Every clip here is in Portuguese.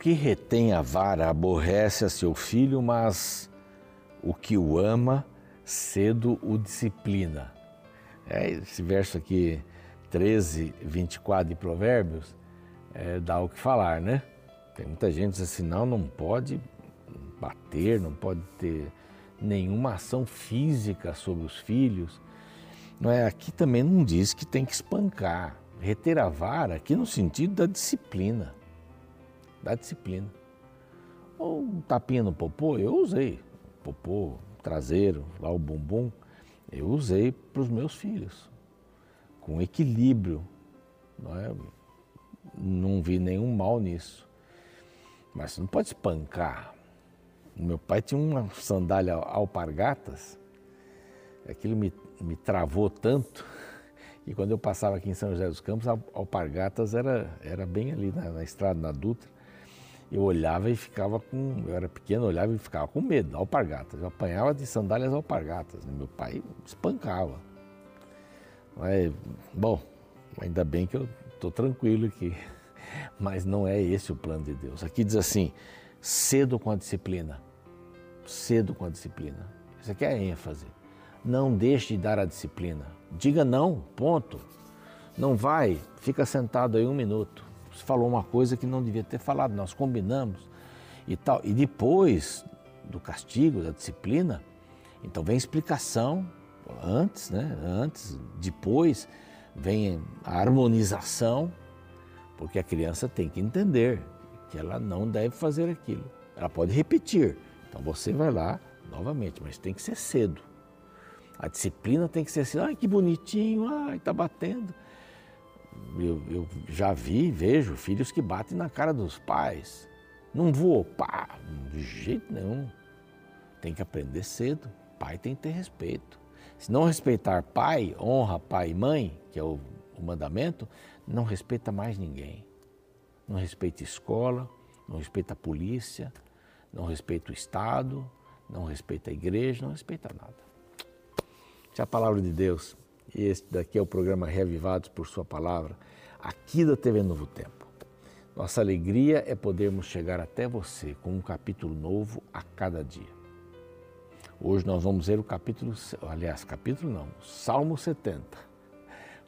Que retém a vara aborrece a seu filho, mas o que o ama cedo o disciplina. É, esse verso aqui, 13, 24 de Provérbios, é, dá o que falar, né? Tem muita gente que diz assim, não, não pode bater, não pode ter nenhuma ação física sobre os filhos. Não é? Aqui também não diz que tem que espancar, reter a vara, aqui no sentido da disciplina. Da disciplina. Ou um tapinha no popô, eu usei. Popô, traseiro, lá o bumbum, eu usei para os meus filhos. Com equilíbrio. Não, é? não vi nenhum mal nisso. Mas você não pode espancar. Meu pai tinha uma sandália alpargatas, aquilo me, me travou tanto, e quando eu passava aqui em São José dos Campos, alpargatas era, era bem ali na, na estrada, na Dutra. Eu olhava e ficava com. Eu era pequeno, olhava e ficava com medo, alpargatas. Eu apanhava de sandálias alpargatas. Né? Meu pai espancava. Mas, bom, ainda bem que eu estou tranquilo aqui. Mas não é esse o plano de Deus. Aqui diz assim: cedo com a disciplina. Cedo com a disciplina. Isso aqui é a ênfase. Não deixe de dar a disciplina. Diga não, ponto. Não vai, fica sentado aí um minuto. Falou uma coisa que não devia ter falado, nós combinamos e tal. E depois do castigo, da disciplina, então vem explicação antes, né? Antes, depois vem a harmonização porque a criança tem que entender que ela não deve fazer aquilo. Ela pode repetir. Então você vai lá novamente, mas tem que ser cedo. A disciplina tem que ser assim, ai que bonitinho, ai tá batendo. Eu, eu já vi, vejo filhos que batem na cara dos pais. Não vou, pá, de jeito nenhum. Tem que aprender cedo. Pai tem que ter respeito. Se não respeitar pai, honra pai e mãe, que é o, o mandamento, não respeita mais ninguém. Não respeita escola, não respeita a polícia, não respeita o Estado, não respeita a igreja, não respeita nada. Essa é a palavra de Deus. Este daqui é o programa Reavivados por Sua Palavra, aqui da TV Novo Tempo. Nossa alegria é podermos chegar até você com um capítulo novo a cada dia. Hoje nós vamos ver o capítulo, aliás, capítulo não, Salmo 70.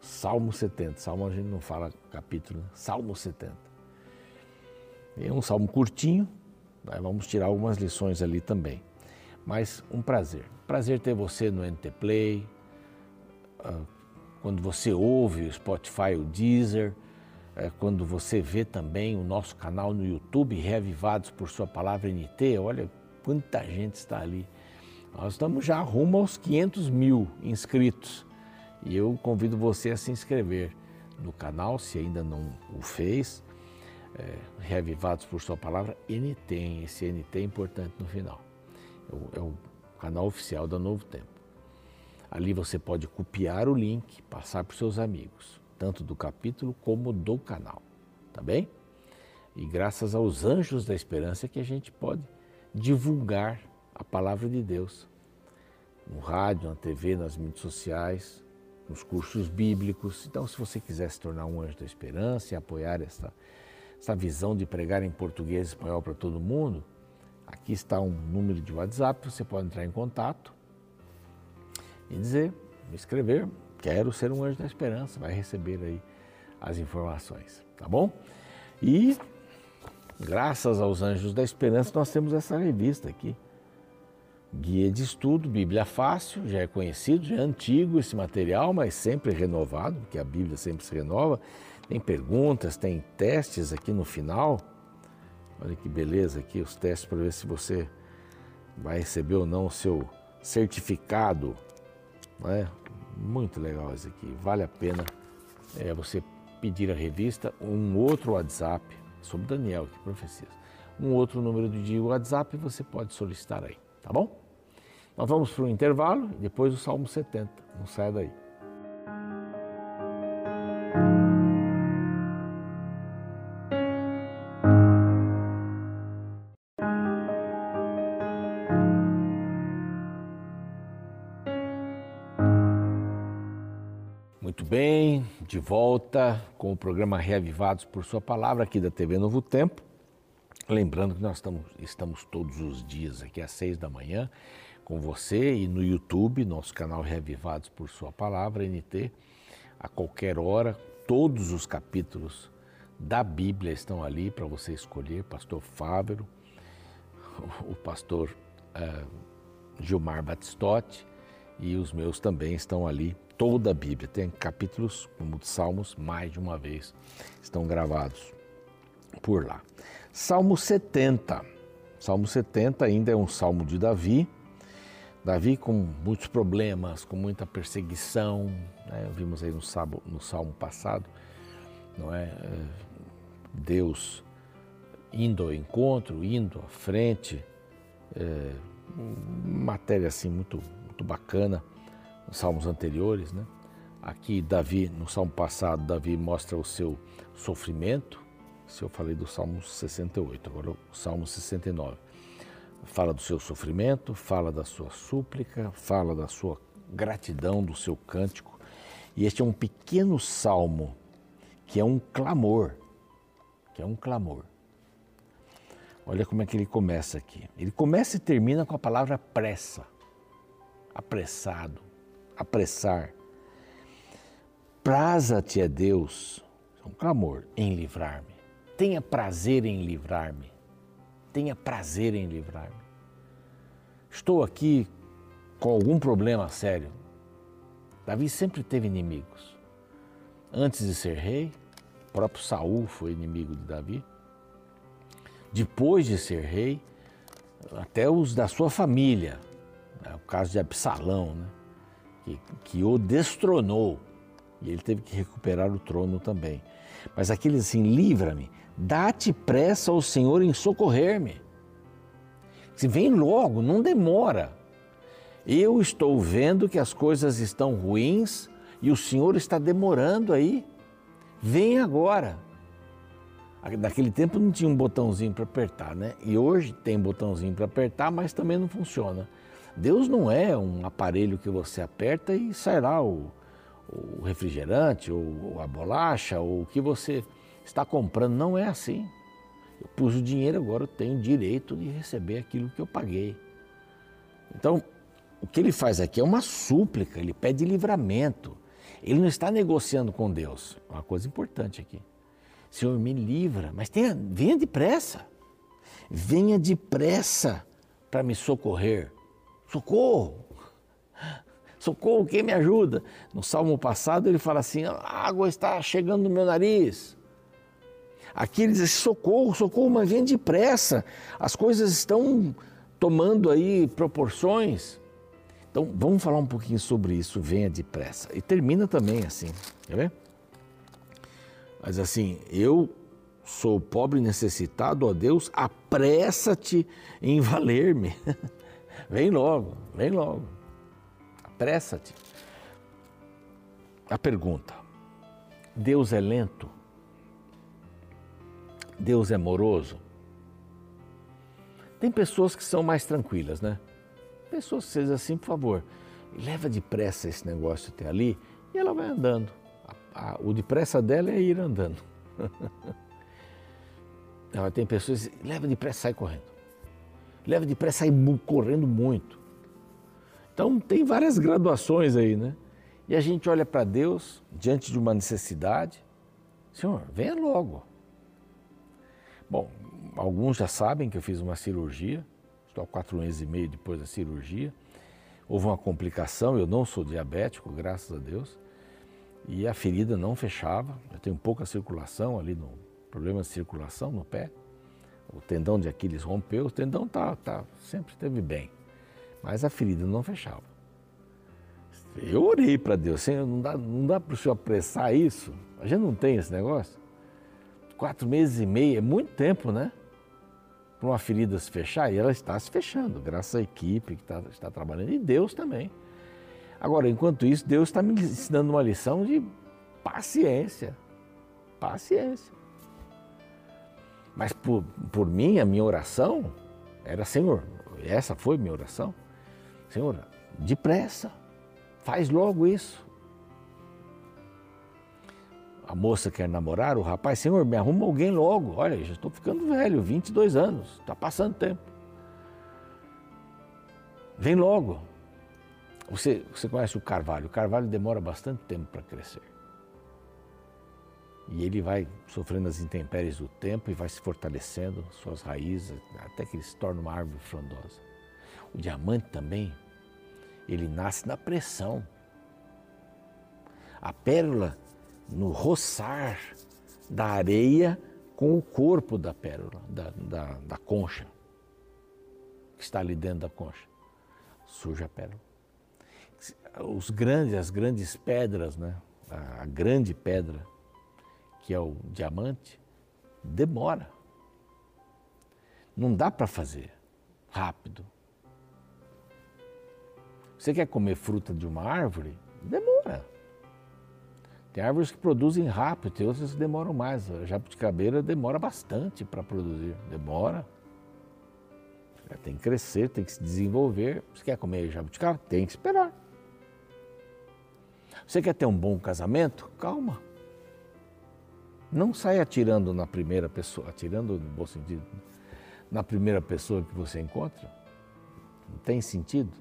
Salmo 70. Salmo a gente não fala capítulo, né? Salmo 70. É um salmo curtinho, né? vamos tirar algumas lições ali também. Mas um prazer. Prazer ter você no NT Play, quando você ouve o Spotify, o Deezer, é, quando você vê também o nosso canal no YouTube, Reavivados por Sua Palavra NT, olha quanta gente está ali. Nós estamos já rumo aos 500 mil inscritos. E eu convido você a se inscrever no canal, se ainda não o fez, é, Reavivados por Sua Palavra, NT, esse NT é importante no final. É o, é o canal oficial da Novo Tempo. Ali você pode copiar o link, passar para os seus amigos, tanto do capítulo como do canal, tá bem? E graças aos anjos da esperança que a gente pode divulgar a palavra de Deus no rádio, na TV, nas mídias sociais, nos cursos bíblicos. Então, se você quiser se tornar um anjo da esperança e apoiar essa, essa visão de pregar em português e espanhol para todo mundo, aqui está um número de WhatsApp, você pode entrar em contato e dizer, escrever, quero ser um anjo da esperança, vai receber aí as informações, tá bom? E graças aos anjos da esperança nós temos essa revista aqui, Guia de estudo, Bíblia fácil, já é conhecido, já é antigo esse material, mas sempre renovado, porque a Bíblia sempre se renova. Tem perguntas, tem testes aqui no final. Olha que beleza aqui os testes para ver se você vai receber ou não o seu certificado. É? Muito legal isso aqui, vale a pena é, você pedir a revista, um outro WhatsApp, sobre Daniel, que profecias. Um outro número de WhatsApp você pode solicitar aí, tá bom? Nós vamos para o intervalo e depois o Salmo 70. Não saia daí. De volta com o programa Reavivados por Sua Palavra aqui da TV Novo Tempo. Lembrando que nós estamos, estamos todos os dias aqui às seis da manhã com você e no YouTube, nosso canal Revivados por Sua Palavra, NT, a qualquer hora, todos os capítulos da Bíblia estão ali para você escolher, pastor Fávero, o pastor uh, Gilmar Batistotti e os meus também estão ali, toda a Bíblia, tem capítulos como de Salmos, mais de uma vez, estão gravados por lá. Salmo 70. Salmo 70 ainda é um salmo de Davi. Davi com muitos problemas, com muita perseguição, né? vimos aí no salmo, no salmo passado, não é? é? Deus indo ao encontro, indo à frente, é, matéria assim muito, muito bacana salmos anteriores, né? Aqui Davi, no salmo passado, Davi mostra o seu sofrimento, se eu falei do Salmo 68, agora o Salmo 69. Fala do seu sofrimento, fala da sua súplica, fala da sua gratidão, do seu cântico. E este é um pequeno salmo que é um clamor, que é um clamor. Olha como é que ele começa aqui. Ele começa e termina com a palavra pressa, apressado, apressar. Praza-te a Deus, é um clamor, em livrar-me tenha prazer em livrar-me. Tenha prazer em livrar-me. Estou aqui com algum problema sério. Davi sempre teve inimigos. Antes de ser rei, o próprio Saul foi inimigo de Davi. Depois de ser rei, até os da sua família, né? o caso de Absalão, né? Que, que o destronou e ele teve que recuperar o trono também. Mas aquele assim, livra-me, Dá-te pressa ao Senhor em socorrer-me. Se vem logo, não demora. Eu estou vendo que as coisas estão ruins e o Senhor está demorando aí. Vem agora. Naquele tempo não tinha um botãozinho para apertar, né? E hoje tem botãozinho para apertar, mas também não funciona. Deus não é um aparelho que você aperta e sai lá o, o refrigerante, ou a bolacha, ou o que você está comprando. Não é assim. Eu pus o dinheiro, agora eu tenho direito de receber aquilo que eu paguei. Então, o que ele faz aqui é uma súplica, ele pede livramento. Ele não está negociando com Deus. Uma coisa importante aqui. Senhor, me livra, mas tenha, venha depressa. Venha depressa para me socorrer. Socorro! Socorro, quem me ajuda? No salmo passado ele fala assim: a água está chegando no meu nariz. Aqui ele diz socorro, socorro, mas vem depressa. As coisas estão tomando aí proporções. Então vamos falar um pouquinho sobre isso, venha depressa. E termina também assim, quer ver? Mas assim, eu sou pobre necessitado, ó Deus, apressa-te em valer-me. vem logo, vem logo. Apressa-te. A pergunta: Deus é lento? Deus é amoroso? Tem pessoas que são mais tranquilas, né? Pessoas que vocês assim, por favor, leva depressa esse negócio até ali e ela vai andando. O depressa dela é ir andando. ela tem pessoas que leva depressa sai correndo. Leva depressa sai correndo muito. Então tem várias graduações aí, né? E a gente olha para Deus diante de uma necessidade. Senhor, venha logo. Bom, alguns já sabem que eu fiz uma cirurgia, estou há quatro meses e meio depois da cirurgia. Houve uma complicação, eu não sou diabético, graças a Deus, e a ferida não fechava. Eu tenho pouca circulação ali, no problema de circulação no pé. O tendão de Aquiles rompeu, o tendão tá, tá, sempre esteve bem, mas a ferida não fechava. Eu orei para Deus, Senhor, não dá, não dá para o Senhor apressar isso? A gente não tem esse negócio? quatro meses e meio, é muito tempo, né? Para uma ferida se fechar, e ela está se fechando, graças à equipe que está, está trabalhando, e Deus também. Agora, enquanto isso, Deus está me ensinando uma lição de paciência. Paciência. Mas por, por mim, a minha oração era, Senhor, essa foi minha oração. Senhor, depressa, faz logo isso a moça quer namorar, o rapaz, Senhor, me arruma alguém logo. Olha, já estou ficando velho, 22 anos, está passando tempo. Vem logo. Você, você conhece o carvalho? O carvalho demora bastante tempo para crescer. E ele vai sofrendo as intempéries do tempo e vai se fortalecendo, suas raízes, até que ele se torna uma árvore frondosa. O diamante também, ele nasce na pressão. A pérola no roçar da areia com o corpo da pérola, da, da, da concha, que está ali dentro da concha. Surge a pérola. Os grandes, as grandes pedras, né? a, a grande pedra, que é o diamante, demora. Não dá para fazer rápido. Você quer comer fruta de uma árvore? Demora. Tem árvores que produzem rápido, tem outras que demoram mais. A jabuticabeira demora bastante para produzir. Demora. Tem que crescer, tem que se desenvolver. Você quer comer jabuticaba? Tem que esperar. Você quer ter um bom casamento? Calma. Não saia atirando na primeira pessoa, atirando no bom sentido, na primeira pessoa que você encontra. Não tem sentido.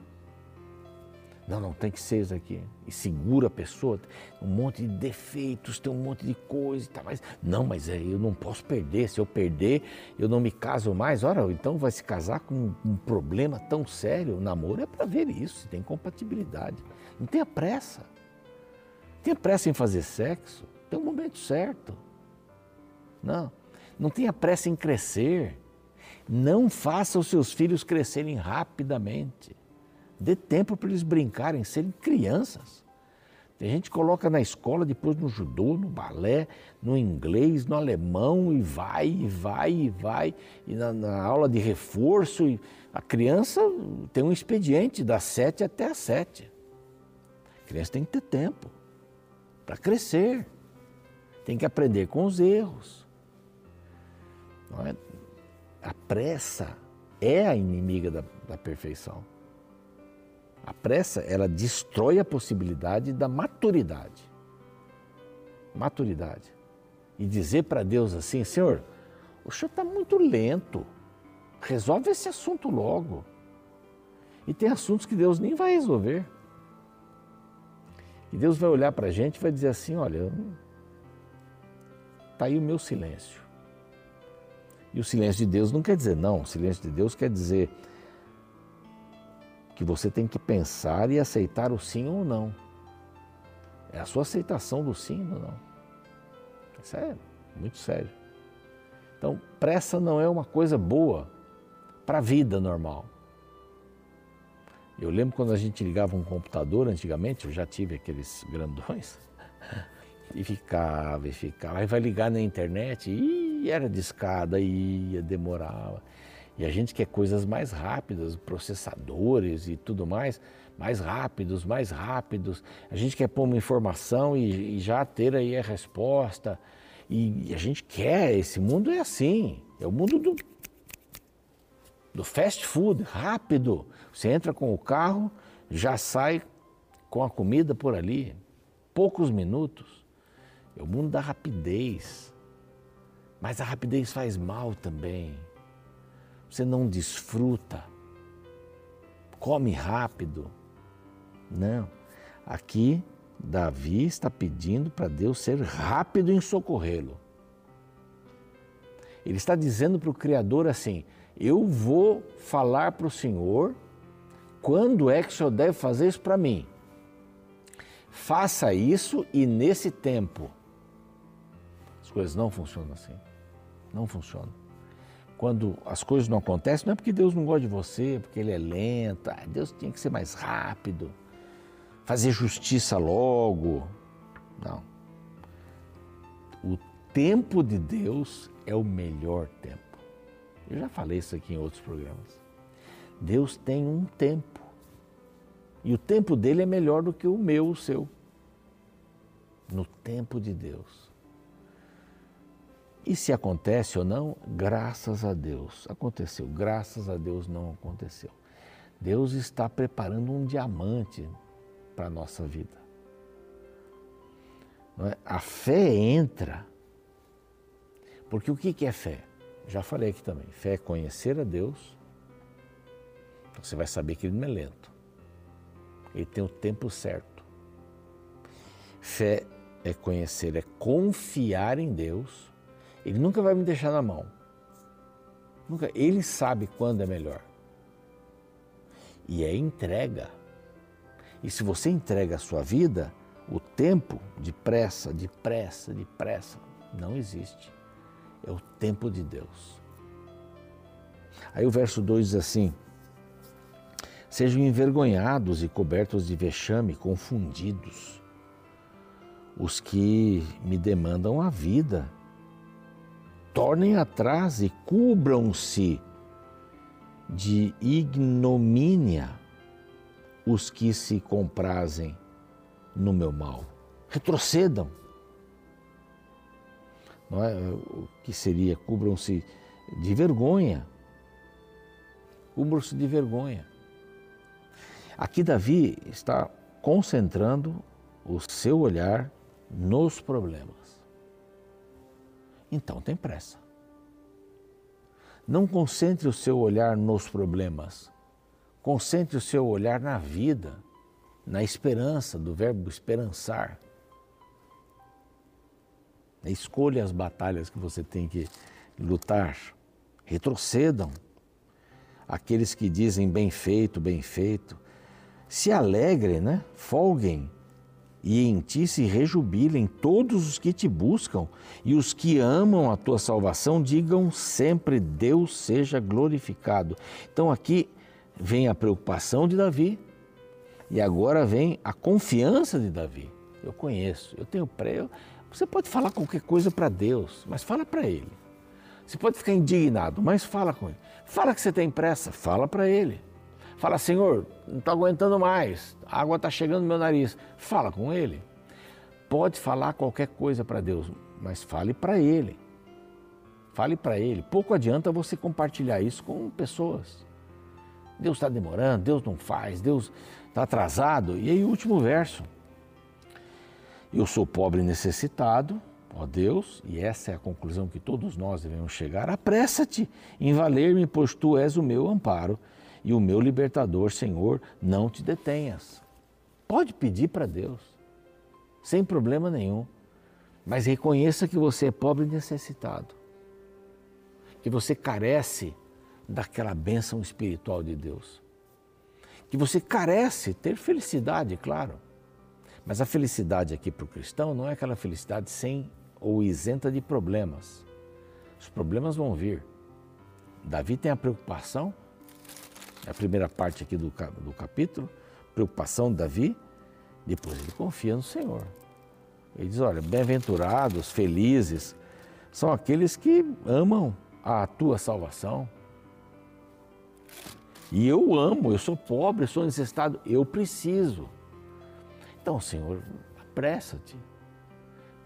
Não, não, tem que ser isso aqui. E segura a pessoa, um monte de defeitos, tem um monte de coisa e tal. Mas, não, mas é, eu não posso perder. Se eu perder, eu não me caso mais. Ora, então vai se casar com um, problema tão sério. O namoro é para ver isso, tem compatibilidade. Não tenha pressa. Tenha pressa em fazer sexo. Tem um momento certo. Não. Não tenha pressa em crescer. Não faça os seus filhos crescerem rapidamente. Dê tempo para eles brincarem, serem crianças. Tem gente que coloca na escola, depois no judô, no balé, no inglês, no alemão, e vai, e vai, e vai. E na, na aula de reforço, a criança tem um expediente das sete até as sete. A criança tem que ter tempo para crescer. Tem que aprender com os erros. É? A pressa é a inimiga da, da perfeição. A pressa, ela destrói a possibilidade da maturidade. Maturidade. E dizer para Deus assim, Senhor, o senhor está muito lento. Resolve esse assunto logo. E tem assuntos que Deus nem vai resolver. E Deus vai olhar para a gente e vai dizer assim: olha, está aí o meu silêncio. E o silêncio de Deus não quer dizer não, o silêncio de Deus quer dizer que você tem que pensar e aceitar o sim ou não. É a sua aceitação do sim ou não. É sério, muito sério. Então, pressa não é uma coisa boa para a vida normal. Eu lembro quando a gente ligava um computador antigamente, eu já tive aqueles grandões, e ficava, e ficava. Aí vai ligar na internet, e era discada, ia, demorava. E a gente quer coisas mais rápidas, processadores e tudo mais, mais rápidos, mais rápidos. A gente quer pôr uma informação e, e já ter aí a resposta. E, e, a gente quer, esse mundo é assim, é o mundo do, do fast food, rápido. Você entra com o carro, já sai com a comida por ali, poucos minutos. É o mundo da rapidez. Mas a rapidez faz mal também você não desfruta, come rápido. Não. Aqui, Davi está pedindo para Deus ser rápido em socorrê-lo. Ele está dizendo para o Criador assim: Eu vou falar para o Senhor quando é que o Senhor deve fazer isso para mim. Faça isso e nesse tempo. As coisas não funcionam assim. Não funcionam quando as coisas não acontecem, não é porque Deus não gosta de você, porque Ele é lento, ah, Deus tinha que ser mais rápido, fazer justiça logo. Não. O tempo de Deus é o melhor tempo. Eu já falei isso aqui em outros programas. Deus tem um tempo. E o tempo dele é melhor do que o meu, o seu. No tempo de Deus. E se acontece ou não, graças a Deus. Aconteceu, graças a Deus não aconteceu. Deus está preparando um diamante para a nossa vida. É? A fé entra. Porque o que é fé? Já falei aqui também. Fé é conhecer a Deus. Então você vai saber que ele não é lento. Ele tem o tempo certo. Fé é conhecer, é confiar em Deus. Ele nunca vai me deixar na mão. Nunca. Ele sabe quando é melhor. E é entrega. E se você entrega a sua vida, o tempo de pressa, de pressa, de pressa, não existe. É o tempo de Deus. Aí o verso 2 diz assim: Sejam envergonhados e cobertos de vexame, confundidos, os que me demandam a vida. Tornem atrás e cubram-se de ignomínia os que se comprazem no meu mal. Retrocedam. Não é? O que seria? Cubram-se de vergonha. Cubram-se de vergonha. Aqui Davi está concentrando o seu olhar nos problemas. Então tem pressa. Não concentre o seu olhar nos problemas. Concentre o seu olhar na vida na esperança, do verbo esperançar. Escolha as batalhas que você tem que lutar. Retrocedam. Aqueles que dizem bem feito, bem feito. Se alegrem, né? Folguem. E em ti se rejubilem todos os que te buscam e os que amam a tua salvação, digam sempre: Deus seja glorificado. Então aqui vem a preocupação de Davi, e agora vem a confiança de Davi. Eu conheço, eu tenho pré. Você pode falar qualquer coisa para Deus, mas fala para Ele. Você pode ficar indignado, mas fala com Ele. Fala que você tem pressa, fala para Ele. Fala, Senhor, não estou aguentando mais, a água está chegando no meu nariz. Fala com Ele. Pode falar qualquer coisa para Deus, mas fale para Ele. Fale para Ele. Pouco adianta você compartilhar isso com pessoas. Deus está demorando, Deus não faz, Deus está atrasado. E aí o último verso. Eu sou pobre e necessitado, ó Deus, e essa é a conclusão que todos nós devemos chegar. Apressa-te em valer-me, pois tu és o meu amparo e o meu libertador, Senhor, não te detenhas. Pode pedir para Deus, sem problema nenhum, mas reconheça que você é pobre e necessitado, que você carece daquela bênção espiritual de Deus que você carece ter felicidade, claro. Mas a felicidade aqui para o cristão não é aquela felicidade sem ou isenta de problemas. Os problemas vão vir. Davi tem a preocupação, é a primeira parte aqui do, do capítulo, preocupação de Davi, depois ele confia no Senhor. Ele diz: Olha, bem-aventurados, felizes, são aqueles que amam a tua salvação. E eu amo, eu sou pobre, eu sou necessitado, eu preciso. Então, Senhor, apressa-te.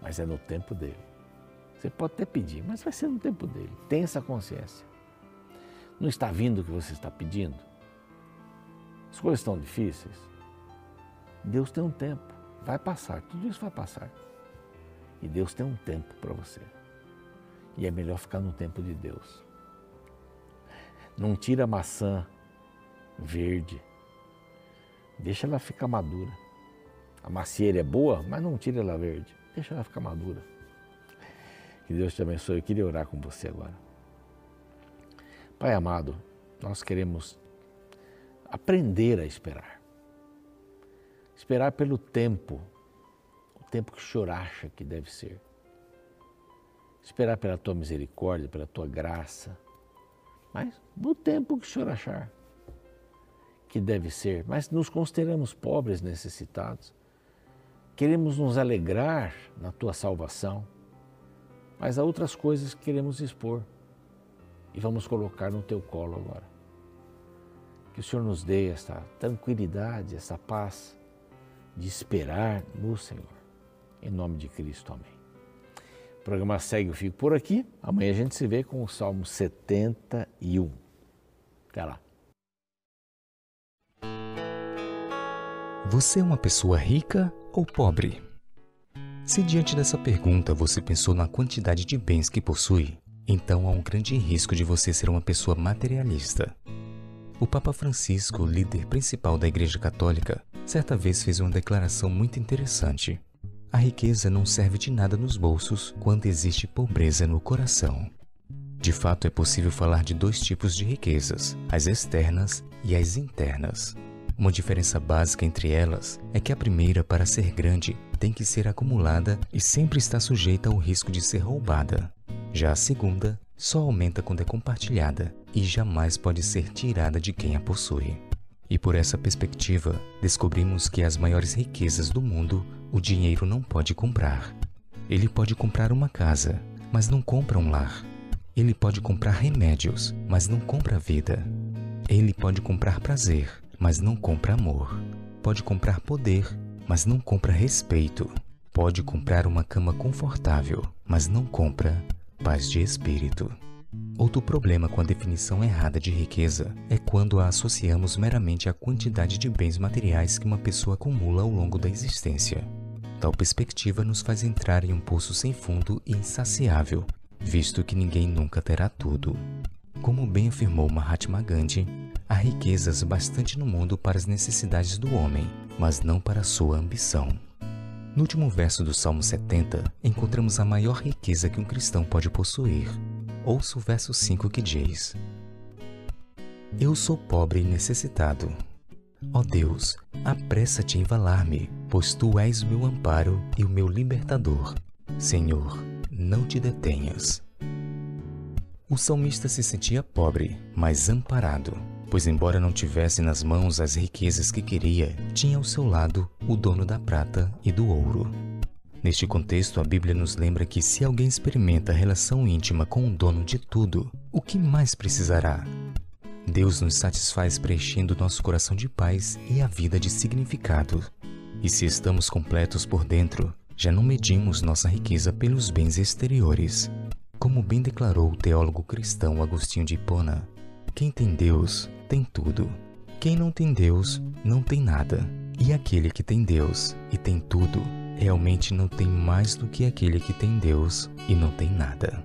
Mas é no tempo dele. Você pode até pedir, mas vai ser no tempo dele. Tenha essa consciência. Não está vindo o que você está pedindo? As coisas estão difíceis. Deus tem um tempo. Vai passar, tudo isso vai passar. E Deus tem um tempo para você. E é melhor ficar no tempo de Deus. Não tira a maçã verde. Deixa ela ficar madura. A macieira é boa, mas não tira ela verde. Deixa ela ficar madura. Que Deus te abençoe. Eu queria orar com você agora. Pai amado, nós queremos aprender a esperar. Esperar pelo tempo, o tempo que o Senhor acha que deve ser. Esperar pela tua misericórdia, pela tua graça, mas no tempo que o Senhor achar que deve ser, mas nos consideramos pobres, necessitados. Queremos nos alegrar na tua salvação, mas há outras coisas que queremos expor e vamos colocar no teu colo agora. Que o Senhor nos dê essa tranquilidade, essa paz de esperar no Senhor. Em nome de Cristo, amém. O programa segue, eu fico por aqui. Amanhã a gente se vê com o Salmo 71. Até lá. Você é uma pessoa rica ou pobre? Se diante dessa pergunta você pensou na quantidade de bens que possui, então há um grande risco de você ser uma pessoa materialista. O Papa Francisco, líder principal da Igreja Católica, certa vez fez uma declaração muito interessante. A riqueza não serve de nada nos bolsos quando existe pobreza no coração. De fato, é possível falar de dois tipos de riquezas, as externas e as internas. Uma diferença básica entre elas é que a primeira, para ser grande, tem que ser acumulada e sempre está sujeita ao risco de ser roubada. Já a segunda só aumenta quando é compartilhada e jamais pode ser tirada de quem a possui. E por essa perspectiva, descobrimos que as maiores riquezas do mundo o dinheiro não pode comprar. Ele pode comprar uma casa, mas não compra um lar. Ele pode comprar remédios, mas não compra vida. Ele pode comprar prazer, mas não compra amor. Pode comprar poder, mas não compra respeito. Pode comprar uma cama confortável, mas não compra paz de espírito. Outro problema com a definição errada de riqueza é quando a associamos meramente à quantidade de bens materiais que uma pessoa acumula ao longo da existência. Tal perspectiva nos faz entrar em um poço sem fundo e insaciável, visto que ninguém nunca terá tudo. Como bem afirmou Mahatma Gandhi, há riquezas bastante no mundo para as necessidades do homem, mas não para sua ambição. No último verso do Salmo 70, encontramos a maior riqueza que um cristão pode possuir. Ouça o verso 5 que diz: Eu sou pobre e necessitado. Ó Deus, apressa-te em valar-me, pois tu és o meu amparo e o meu libertador. Senhor, não te detenhas. O salmista se sentia pobre, mas amparado, pois, embora não tivesse nas mãos as riquezas que queria, tinha ao seu lado o dono da prata e do ouro. Neste contexto, a Bíblia nos lembra que se alguém experimenta relação íntima com o dono de tudo, o que mais precisará? Deus nos satisfaz preenchendo nosso coração de paz e a vida de significado. E se estamos completos por dentro, já não medimos nossa riqueza pelos bens exteriores. Como bem declarou o teólogo cristão Agostinho de Hipona, quem tem Deus tem tudo. Quem não tem Deus não tem nada. E aquele que tem Deus e tem tudo, realmente não tem mais do que aquele que tem Deus e não tem nada.